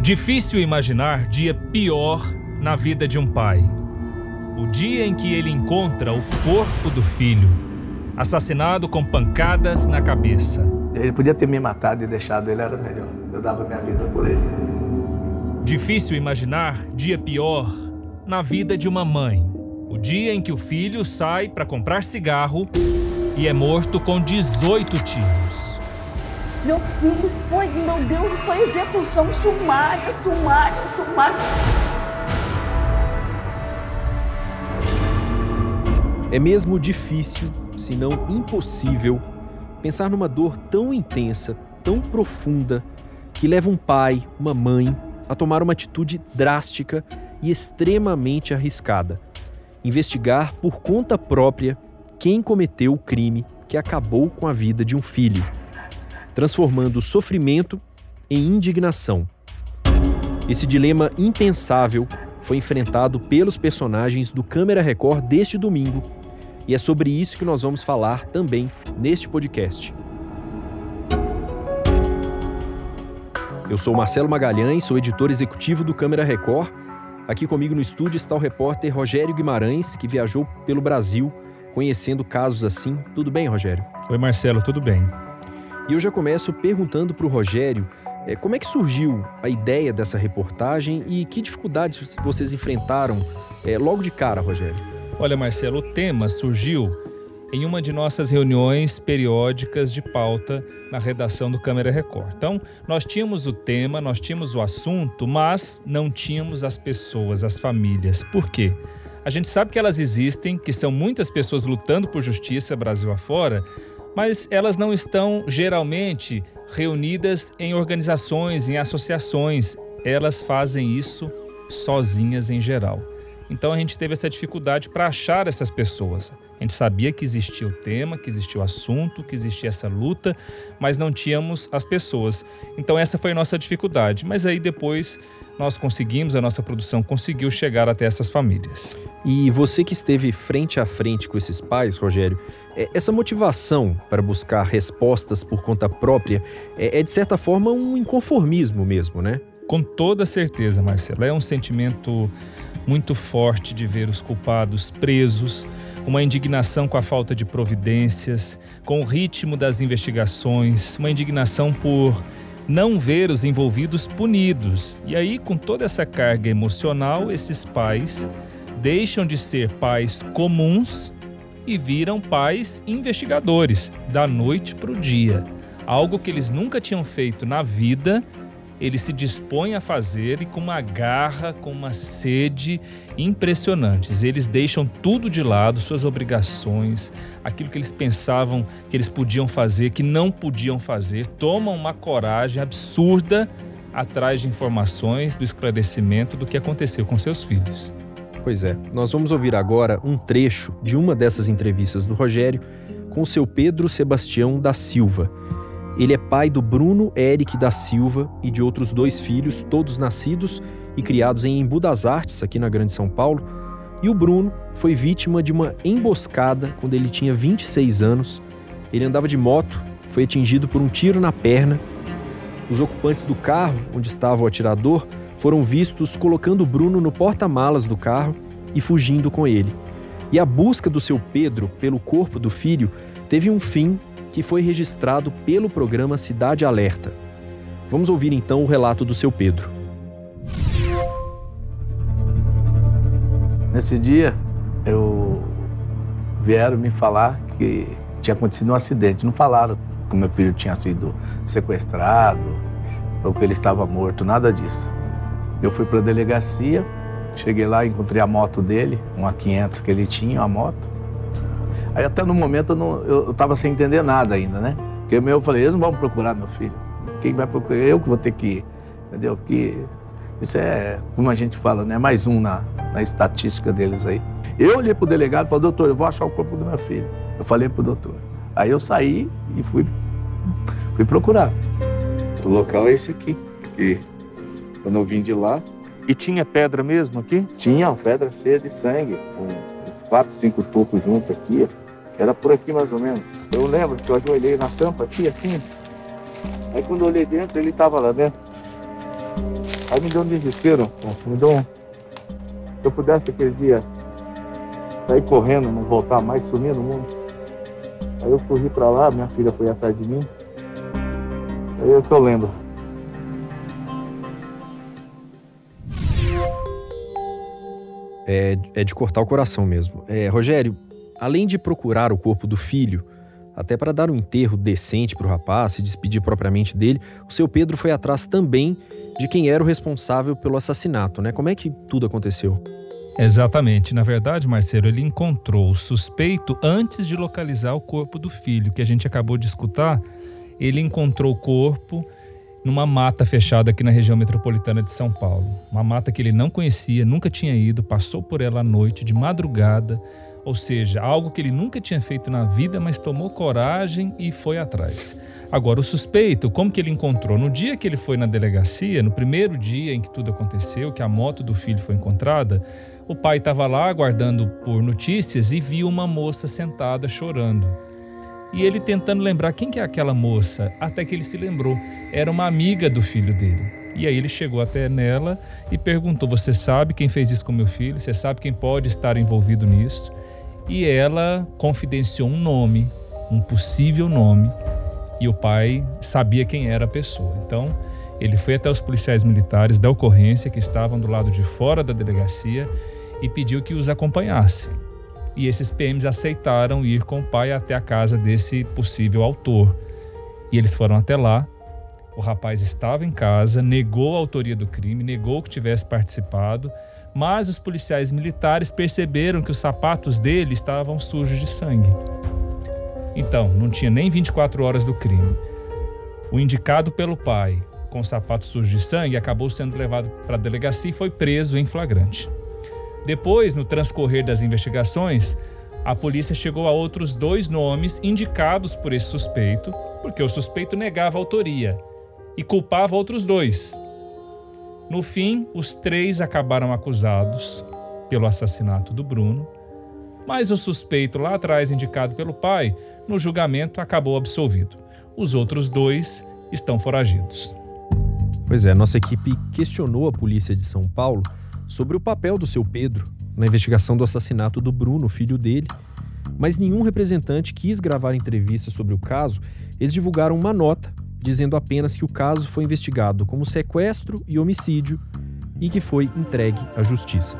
Difícil imaginar dia pior na vida de um pai. O dia em que ele encontra o corpo do filho, assassinado com pancadas na cabeça. Ele podia ter me matado e deixado, ele era melhor. Eu dava minha vida por ele. Difícil imaginar dia pior na vida de uma mãe. O dia em que o filho sai para comprar cigarro e é morto com 18 tiros. Meu filho foi, meu Deus, foi execução sumária, sumária, sumária. É mesmo difícil, se não impossível, pensar numa dor tão intensa, tão profunda, que leva um pai, uma mãe, a tomar uma atitude drástica e extremamente arriscada: investigar por conta própria quem cometeu o crime que acabou com a vida de um filho transformando sofrimento em indignação. Esse dilema impensável foi enfrentado pelos personagens do Câmera Record deste domingo, e é sobre isso que nós vamos falar também neste podcast. Eu sou Marcelo Magalhães, sou editor executivo do Câmera Record. Aqui comigo no estúdio está o repórter Rogério Guimarães, que viajou pelo Brasil conhecendo casos assim. Tudo bem, Rogério? Oi, Marcelo, tudo bem. E eu já começo perguntando para o Rogério é, como é que surgiu a ideia dessa reportagem e que dificuldades vocês enfrentaram é, logo de cara, Rogério? Olha, Marcelo, o tema surgiu em uma de nossas reuniões periódicas de pauta na redação do Câmara Record. Então, nós tínhamos o tema, nós tínhamos o assunto, mas não tínhamos as pessoas, as famílias. Por quê? A gente sabe que elas existem, que são muitas pessoas lutando por justiça Brasil afora, mas elas não estão geralmente reunidas em organizações, em associações. Elas fazem isso sozinhas em geral. Então a gente teve essa dificuldade para achar essas pessoas. A gente sabia que existia o tema, que existia o assunto, que existia essa luta, mas não tínhamos as pessoas. Então essa foi a nossa dificuldade. Mas aí depois nós conseguimos, a nossa produção conseguiu chegar até essas famílias. E você que esteve frente a frente com esses pais, Rogério, é, essa motivação para buscar respostas por conta própria é, é de certa forma um inconformismo mesmo, né? Com toda certeza, Marcelo. É um sentimento muito forte de ver os culpados presos, uma indignação com a falta de providências, com o ritmo das investigações, uma indignação por não ver os envolvidos punidos. E aí, com toda essa carga emocional, esses pais deixam de ser pais comuns e viram pais investigadores da noite para o dia. Algo que eles nunca tinham feito na vida ele se dispõe a fazer e com uma garra, com uma sede impressionantes. Eles deixam tudo de lado, suas obrigações, aquilo que eles pensavam que eles podiam fazer, que não podiam fazer, tomam uma coragem absurda atrás de informações, do esclarecimento do que aconteceu com seus filhos. Pois é, nós vamos ouvir agora um trecho de uma dessas entrevistas do Rogério com o seu Pedro Sebastião da Silva. Ele é pai do Bruno Eric da Silva e de outros dois filhos, todos nascidos e criados em Embu das Artes, aqui na Grande São Paulo. E o Bruno foi vítima de uma emboscada quando ele tinha 26 anos. Ele andava de moto, foi atingido por um tiro na perna. Os ocupantes do carro, onde estava o atirador, foram vistos colocando o Bruno no porta-malas do carro e fugindo com ele. E a busca do seu Pedro pelo corpo do filho teve um fim que foi registrado pelo programa Cidade Alerta. Vamos ouvir então o relato do seu Pedro. Nesse dia, eu vieram me falar que tinha acontecido um acidente. Não falaram que meu filho tinha sido sequestrado ou que ele estava morto, nada disso. Eu fui para a delegacia, cheguei lá, encontrei a moto dele, uma 500 que ele tinha, a moto. Aí até no momento eu estava sem entender nada ainda, né? Porque eu falei, eles não vão procurar meu filho. Quem vai procurar? Eu que vou ter que ir, entendeu? Que isso é, como a gente fala, né? Mais um na, na estatística deles aí. Eu olhei pro delegado e falei, doutor, eu vou achar o corpo do meu filho. Eu falei pro doutor. Aí eu saí e fui, fui procurar. O local é esse aqui. Que quando eu vim de lá. E tinha pedra mesmo aqui? Tinha, uma pedra cheia de sangue. Com quatro, cinco tocos juntos aqui. Era por aqui mais ou menos. Eu lembro que eu ajoelhei na tampa aqui, assim. Aí quando eu olhei dentro, ele estava lá dentro. Aí me deu um desespero, me deu um... Se eu pudesse aquele dia sair correndo, não voltar mais, sumir no mundo. Aí eu corri pra lá, minha filha foi atrás de mim. Aí eu que eu lembro. É, é de cortar o coração mesmo. É, Rogério, além de procurar o corpo do filho, até para dar um enterro decente para o rapaz, se despedir propriamente dele, o seu Pedro foi atrás também de quem era o responsável pelo assassinato, né? Como é que tudo aconteceu? Exatamente. Na verdade, Marcelo, ele encontrou o suspeito antes de localizar o corpo do filho, que a gente acabou de escutar. Ele encontrou o corpo numa mata fechada aqui na região metropolitana de São Paulo. Uma mata que ele não conhecia, nunca tinha ido, passou por ela à noite, de madrugada, ou seja, algo que ele nunca tinha feito na vida, mas tomou coragem e foi atrás. Agora, o suspeito, como que ele encontrou? No dia que ele foi na delegacia, no primeiro dia em que tudo aconteceu, que a moto do filho foi encontrada, o pai estava lá aguardando por notícias e viu uma moça sentada chorando. E ele tentando lembrar quem que é aquela moça, até que ele se lembrou, era uma amiga do filho dele. E aí ele chegou até nela e perguntou: Você sabe quem fez isso com meu filho? Você sabe quem pode estar envolvido nisso? e ela confidenciou um nome, um possível nome, e o pai sabia quem era a pessoa. Então, ele foi até os policiais militares da ocorrência que estavam do lado de fora da delegacia e pediu que os acompanhasse. E esses PMs aceitaram ir com o pai até a casa desse possível autor. E eles foram até lá. O rapaz estava em casa, negou a autoria do crime, negou que tivesse participado mas os policiais militares perceberam que os sapatos dele estavam sujos de sangue. Então, não tinha nem 24 horas do crime. O indicado pelo pai, com sapatos sujos de sangue, acabou sendo levado para a delegacia e foi preso em flagrante. Depois, no transcorrer das investigações, a polícia chegou a outros dois nomes indicados por esse suspeito, porque o suspeito negava a autoria e culpava outros dois, no fim, os três acabaram acusados pelo assassinato do Bruno, mas o suspeito lá atrás, indicado pelo pai, no julgamento acabou absolvido. Os outros dois estão foragidos. Pois é, nossa equipe questionou a polícia de São Paulo sobre o papel do seu Pedro na investigação do assassinato do Bruno, filho dele, mas nenhum representante quis gravar entrevista sobre o caso. Eles divulgaram uma nota dizendo apenas que o caso foi investigado como sequestro e homicídio e que foi entregue à justiça.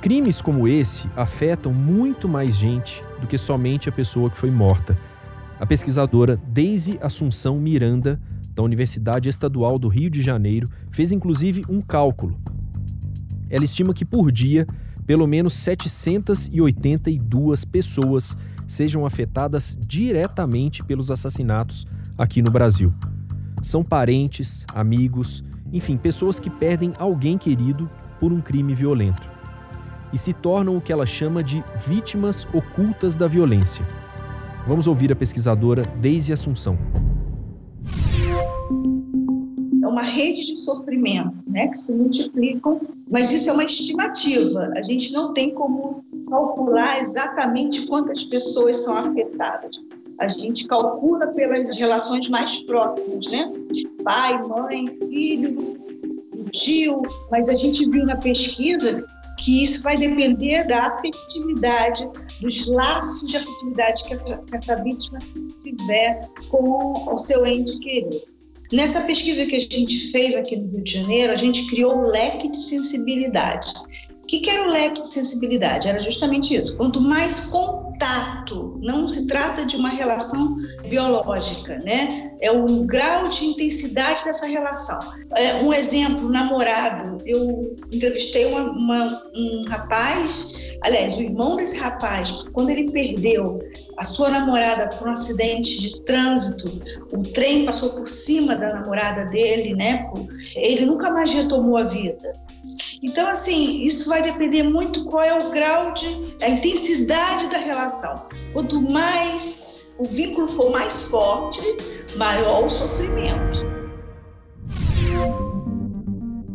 Crimes como esse afetam muito mais gente do que somente a pessoa que foi morta. A pesquisadora Daisy Assunção Miranda, da Universidade Estadual do Rio de Janeiro, fez inclusive um cálculo. Ela estima que por dia, pelo menos 782 pessoas sejam afetadas diretamente pelos assassinatos aqui no Brasil. São parentes, amigos, enfim, pessoas que perdem alguém querido por um crime violento e se tornam o que ela chama de vítimas ocultas da violência. Vamos ouvir a pesquisadora Deise Assunção. É uma rede de sofrimento, né, que se multiplicam, mas isso é uma estimativa. A gente não tem como calcular exatamente quantas pessoas são afetadas a gente calcula pelas relações mais próximas, né? Pai, mãe, filho, tio, mas a gente viu na pesquisa que isso vai depender da afetividade, dos laços de afetividade que essa, que essa vítima tiver com o seu ente querido. Nessa pesquisa que a gente fez aqui no Rio de Janeiro, a gente criou um leque de sensibilidade. O que, que era o leque de sensibilidade? Era justamente isso. Quanto mais contato, não se trata de uma relação biológica, né? É o grau de intensidade dessa relação. É, um exemplo, namorado. Eu entrevistei uma, uma, um rapaz, aliás, o irmão desse rapaz, quando ele perdeu a sua namorada por um acidente de trânsito, o trem passou por cima da namorada dele, né? Ele nunca mais retomou a vida. Então, assim, isso vai depender muito qual é o grau de, a intensidade da relação. Quanto mais o vínculo for mais forte, maior o sofrimento.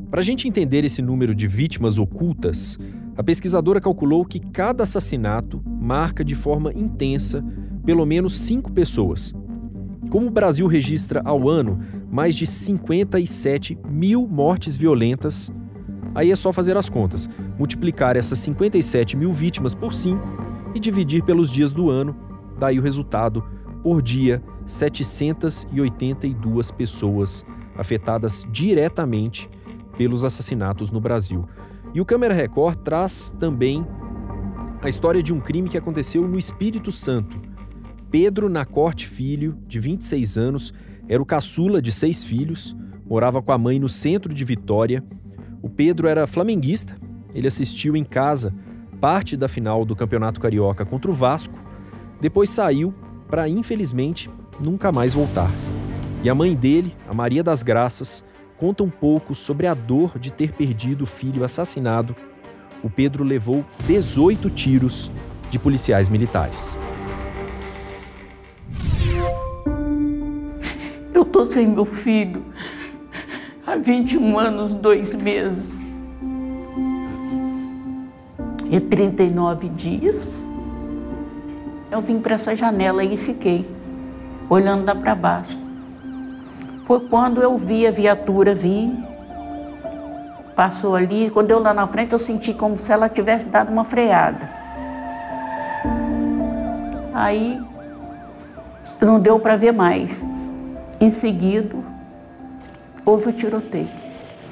Para a gente entender esse número de vítimas ocultas, a pesquisadora calculou que cada assassinato marca de forma intensa pelo menos cinco pessoas. Como o Brasil registra ao ano mais de 57 mil mortes violentas, aí é só fazer as contas, multiplicar essas 57 mil vítimas por 5 e dividir pelos dias do ano, daí o resultado, por dia, 782 pessoas afetadas diretamente pelos assassinatos no Brasil. E o Câmera Record traz também a história de um crime que aconteceu no Espírito Santo. Pedro Nacorte Filho, de 26 anos, era o caçula de seis filhos, morava com a mãe no centro de Vitória. O Pedro era flamenguista, ele assistiu em casa parte da final do Campeonato Carioca contra o Vasco, depois saiu para, infelizmente, nunca mais voltar. E a mãe dele, a Maria das Graças, conta um pouco sobre a dor de ter perdido o filho assassinado. O Pedro levou 18 tiros de policiais militares. Eu tô sem meu filho há 21 anos, dois meses e 39 dias. Eu vim para essa janela e fiquei olhando lá para baixo foi quando eu vi a viatura vir, passou ali. Quando eu lá na frente, eu senti como se ela tivesse dado uma freada. Aí não deu para ver mais. Em seguida, houve o tiroteio.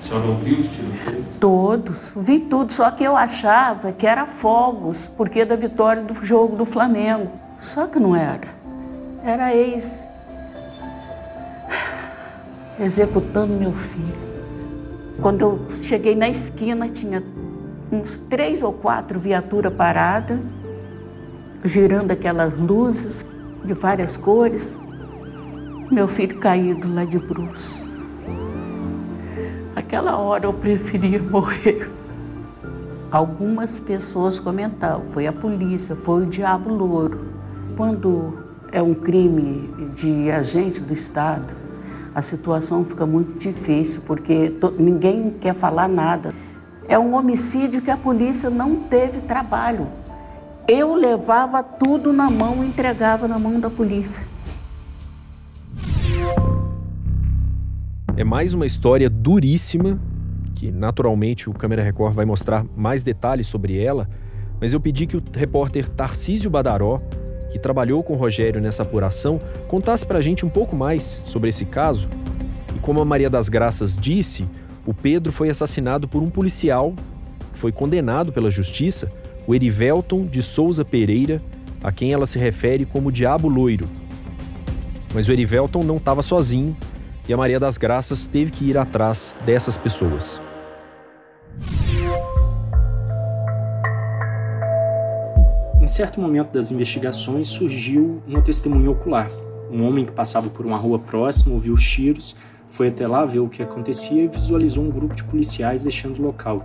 A senhora ouviu os tiroteios? Todos, vi tudo, só que eu achava que era fogos, porque da vitória do jogo do Flamengo. Só que não era. Era ex executando meu filho. Quando eu cheguei na esquina, tinha uns três ou quatro viaturas paradas, girando aquelas luzes de várias cores. Meu filho caído lá de bruxo. Aquela hora eu preferia morrer. Algumas pessoas comentavam, foi a polícia, foi o diabo louro. Quando é um crime de agente do Estado, a situação fica muito difícil, porque ninguém quer falar nada. É um homicídio que a polícia não teve trabalho. Eu levava tudo na mão e entregava na mão da polícia. É mais uma história duríssima, que naturalmente o Câmera Record vai mostrar mais detalhes sobre ela, mas eu pedi que o repórter Tarcísio Badaró que trabalhou com o Rogério nessa apuração, contasse para a gente um pouco mais sobre esse caso. E como a Maria das Graças disse, o Pedro foi assassinado por um policial que foi condenado pela justiça, o Erivelton de Souza Pereira, a quem ela se refere como Diabo Loiro. Mas o Erivelton não estava sozinho e a Maria das Graças teve que ir atrás dessas pessoas. Em certo momento das investigações surgiu uma testemunha ocular. Um homem que passava por uma rua próxima ouviu os tiros, foi até lá ver o que acontecia e visualizou um grupo de policiais deixando o local.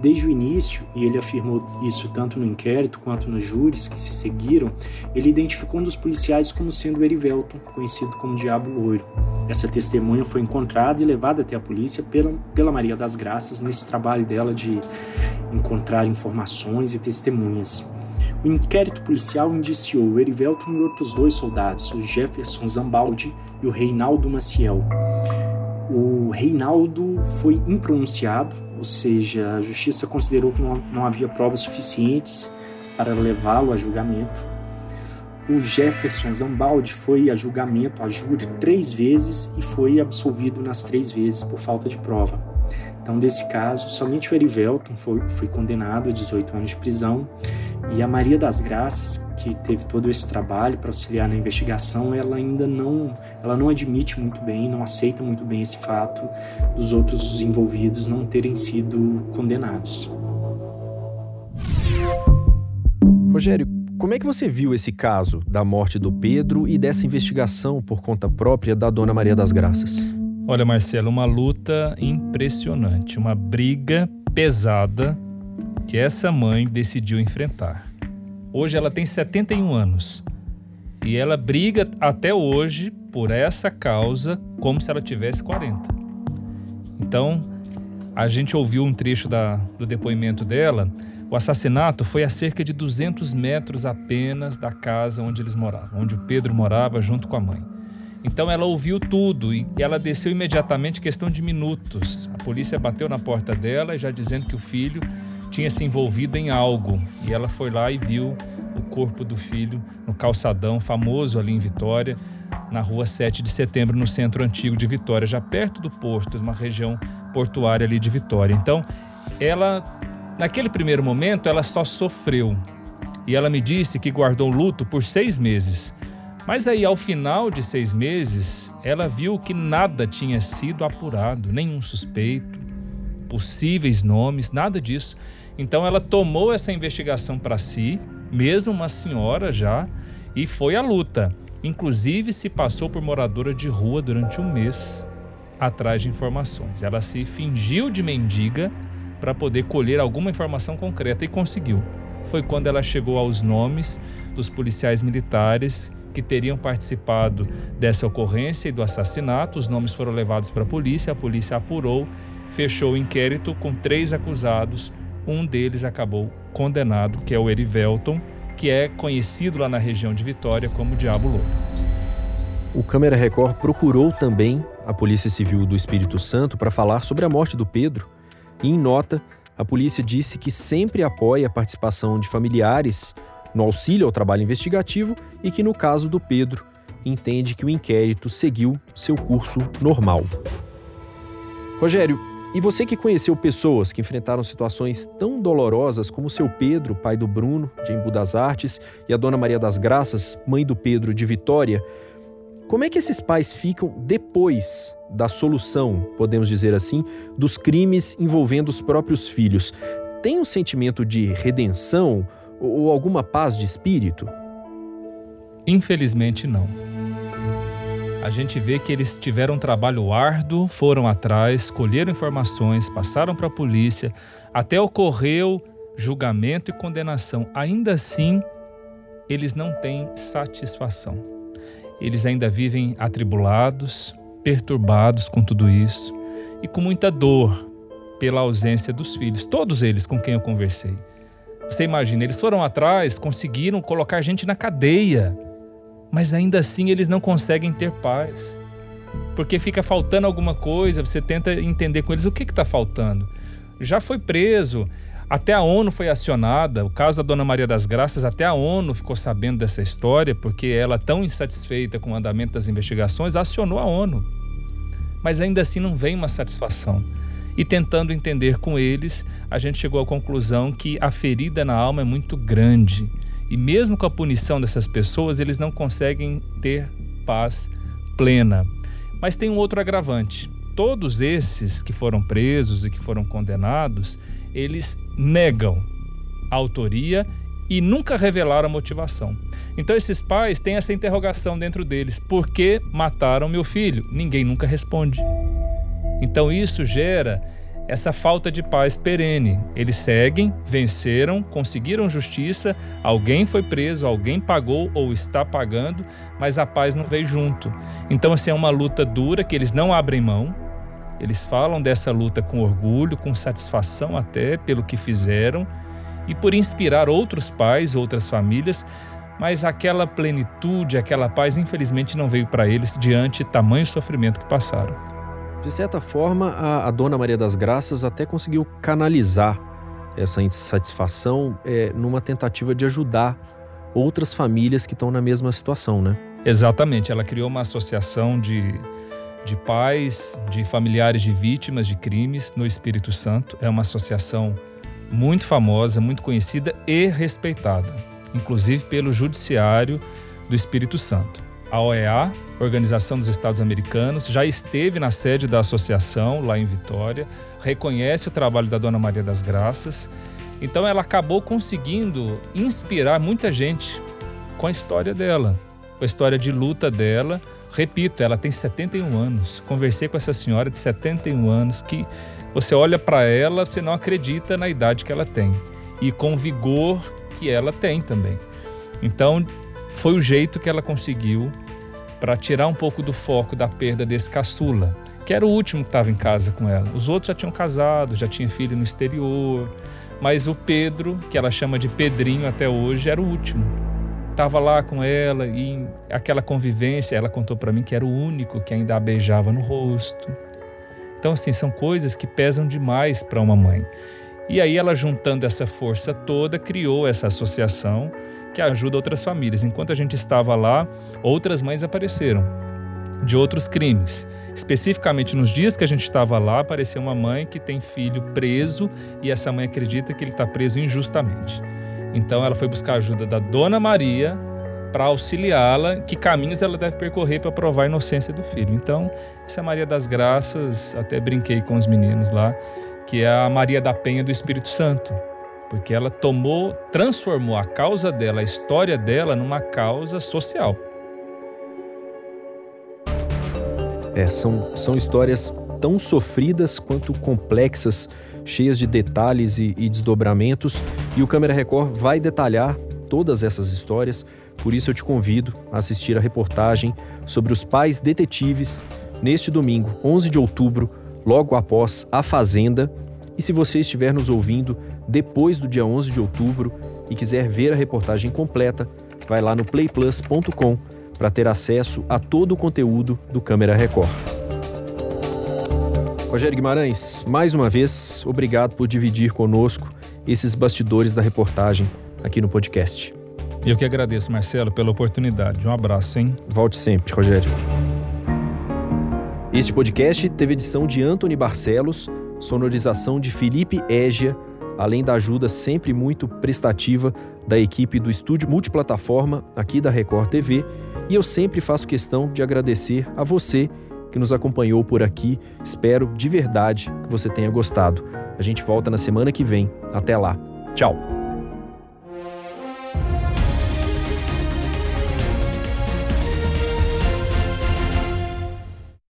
Desde o início, e ele afirmou isso tanto no inquérito quanto nos júris que se seguiram, ele identificou um dos policiais como sendo Erivelton, conhecido como Diabo Loiro. Essa testemunha foi encontrada e levada até a polícia pela, pela Maria das Graças nesse trabalho dela de encontrar informações e testemunhas. O inquérito policial indiciou Erivelton e outros dois soldados, o Jefferson Zambaldi e o Reinaldo Maciel. O Reinaldo foi impronunciado, ou seja, a justiça considerou que não, não havia provas suficientes para levá-lo a julgamento. O Jefferson Zambaldi foi a julgamento, a júri, três vezes e foi absolvido nas três vezes por falta de prova. Então, desse caso, somente o Erivelton foi, foi condenado a 18 anos de prisão e a Maria das Graças, que teve todo esse trabalho para auxiliar na investigação, ela ainda não, ela não admite muito bem, não aceita muito bem esse fato dos outros envolvidos não terem sido condenados. Rogério, como é que você viu esse caso da morte do Pedro e dessa investigação por conta própria da Dona Maria das Graças? Olha, Marcelo, uma luta impressionante, uma briga pesada que essa mãe decidiu enfrentar. Hoje ela tem 71 anos e ela briga até hoje por essa causa como se ela tivesse 40. Então, a gente ouviu um trecho da, do depoimento dela. O assassinato foi a cerca de 200 metros apenas da casa onde eles moravam, onde o Pedro morava junto com a mãe. Então ela ouviu tudo e ela desceu imediatamente, questão de minutos. A polícia bateu na porta dela, já dizendo que o filho tinha se envolvido em algo. E ela foi lá e viu o corpo do filho no calçadão famoso ali em Vitória, na rua 7 de setembro, no centro antigo de Vitória, já perto do porto, uma região portuária ali de Vitória. Então, ela, naquele primeiro momento, ela só sofreu. E ela me disse que guardou luto por seis meses. Mas aí, ao final de seis meses, ela viu que nada tinha sido apurado, nenhum suspeito, possíveis nomes, nada disso. Então, ela tomou essa investigação para si, mesmo uma senhora já, e foi à luta. Inclusive, se passou por moradora de rua durante um mês atrás de informações. Ela se fingiu de mendiga para poder colher alguma informação concreta e conseguiu. Foi quando ela chegou aos nomes dos policiais militares que teriam participado dessa ocorrência e do assassinato. Os nomes foram levados para a polícia, a polícia apurou, fechou o inquérito com três acusados. Um deles acabou condenado, que é o Erivelton, que é conhecido lá na região de Vitória como Diabo Louco. O Câmara Record procurou também a Polícia Civil do Espírito Santo para falar sobre a morte do Pedro. E em nota, a polícia disse que sempre apoia a participação de familiares no auxílio ao trabalho investigativo e que, no caso do Pedro, entende que o inquérito seguiu seu curso normal. Rogério, e você que conheceu pessoas que enfrentaram situações tão dolorosas como seu Pedro, pai do Bruno, de Embu das Artes, e a dona Maria das Graças, mãe do Pedro, de Vitória, como é que esses pais ficam depois da solução, podemos dizer assim, dos crimes envolvendo os próprios filhos? Tem um sentimento de redenção ou alguma paz de espírito? Infelizmente, não. A gente vê que eles tiveram um trabalho árduo, foram atrás, colheram informações, passaram para a polícia, até ocorreu julgamento e condenação. Ainda assim, eles não têm satisfação. Eles ainda vivem atribulados, perturbados com tudo isso e com muita dor pela ausência dos filhos, todos eles com quem eu conversei. Você imagina, eles foram atrás, conseguiram colocar gente na cadeia, mas ainda assim eles não conseguem ter paz. Porque fica faltando alguma coisa, você tenta entender com eles o que está faltando. Já foi preso, até a ONU foi acionada, o caso da Dona Maria das Graças, até a ONU ficou sabendo dessa história, porque ela, tão insatisfeita com o andamento das investigações, acionou a ONU. Mas ainda assim não vem uma satisfação. E tentando entender com eles, a gente chegou à conclusão que a ferida na alma é muito grande. E mesmo com a punição dessas pessoas, eles não conseguem ter paz plena. Mas tem um outro agravante. Todos esses que foram presos e que foram condenados, eles negam a autoria e nunca revelaram a motivação. Então esses pais têm essa interrogação dentro deles: por que mataram meu filho? Ninguém nunca responde. Então isso gera essa falta de paz perene. Eles seguem, venceram, conseguiram justiça, alguém foi preso, alguém pagou ou está pagando, mas a paz não veio junto. Então, assim, é uma luta dura que eles não abrem mão. Eles falam dessa luta com orgulho, com satisfação até pelo que fizeram e por inspirar outros pais, outras famílias, mas aquela plenitude, aquela paz, infelizmente, não veio para eles diante tamanho sofrimento que passaram. De certa forma, a, a Dona Maria das Graças até conseguiu canalizar essa insatisfação é, numa tentativa de ajudar outras famílias que estão na mesma situação, né? Exatamente. Ela criou uma associação de, de pais, de familiares de vítimas de crimes no Espírito Santo. É uma associação muito famosa, muito conhecida e respeitada, inclusive pelo Judiciário do Espírito Santo. A OEA, Organização dos Estados Americanos, já esteve na sede da associação, lá em Vitória, reconhece o trabalho da Dona Maria das Graças. Então, ela acabou conseguindo inspirar muita gente com a história dela, com a história de luta dela. Repito, ela tem 71 anos. Conversei com essa senhora de 71 anos que você olha para ela, você não acredita na idade que ela tem e com vigor que ela tem também. Então, foi o jeito que ela conseguiu para tirar um pouco do foco da perda desse caçula, que era o último que estava em casa com ela. Os outros já tinham casado, já tinham filho no exterior, mas o Pedro, que ela chama de Pedrinho até hoje, era o último. Estava lá com ela e aquela convivência, ela contou para mim que era o único que ainda a beijava no rosto. Então, assim, são coisas que pesam demais para uma mãe. E aí ela juntando essa força toda, criou essa associação que ajuda outras famílias. Enquanto a gente estava lá, outras mães apareceram de outros crimes. Especificamente nos dias que a gente estava lá, apareceu uma mãe que tem filho preso e essa mãe acredita que ele está preso injustamente. Então ela foi buscar a ajuda da Dona Maria para auxiliá-la, que caminhos ela deve percorrer para provar a inocência do filho. Então, essa é Maria das Graças, até brinquei com os meninos lá, que é a Maria da Penha do Espírito Santo, porque ela tomou, transformou a causa dela, a história dela, numa causa social. É, são, são histórias tão sofridas quanto complexas, cheias de detalhes e, e desdobramentos, e o Câmera Record vai detalhar todas essas histórias, por isso eu te convido a assistir a reportagem sobre os pais detetives neste domingo, 11 de outubro, logo após A Fazenda. E se você estiver nos ouvindo depois do dia 11 de outubro e quiser ver a reportagem completa, vai lá no playplus.com para ter acesso a todo o conteúdo do Câmera Record. Rogério Guimarães, mais uma vez, obrigado por dividir conosco esses bastidores da reportagem aqui no podcast. Eu que agradeço, Marcelo, pela oportunidade. Um abraço, hein? Volte sempre, Rogério. Este podcast teve edição de Anthony Barcelos, sonorização de Felipe Égia, além da ajuda sempre muito prestativa da equipe do estúdio multiplataforma aqui da Record TV. E eu sempre faço questão de agradecer a você que nos acompanhou por aqui. Espero de verdade que você tenha gostado. A gente volta na semana que vem. Até lá. Tchau.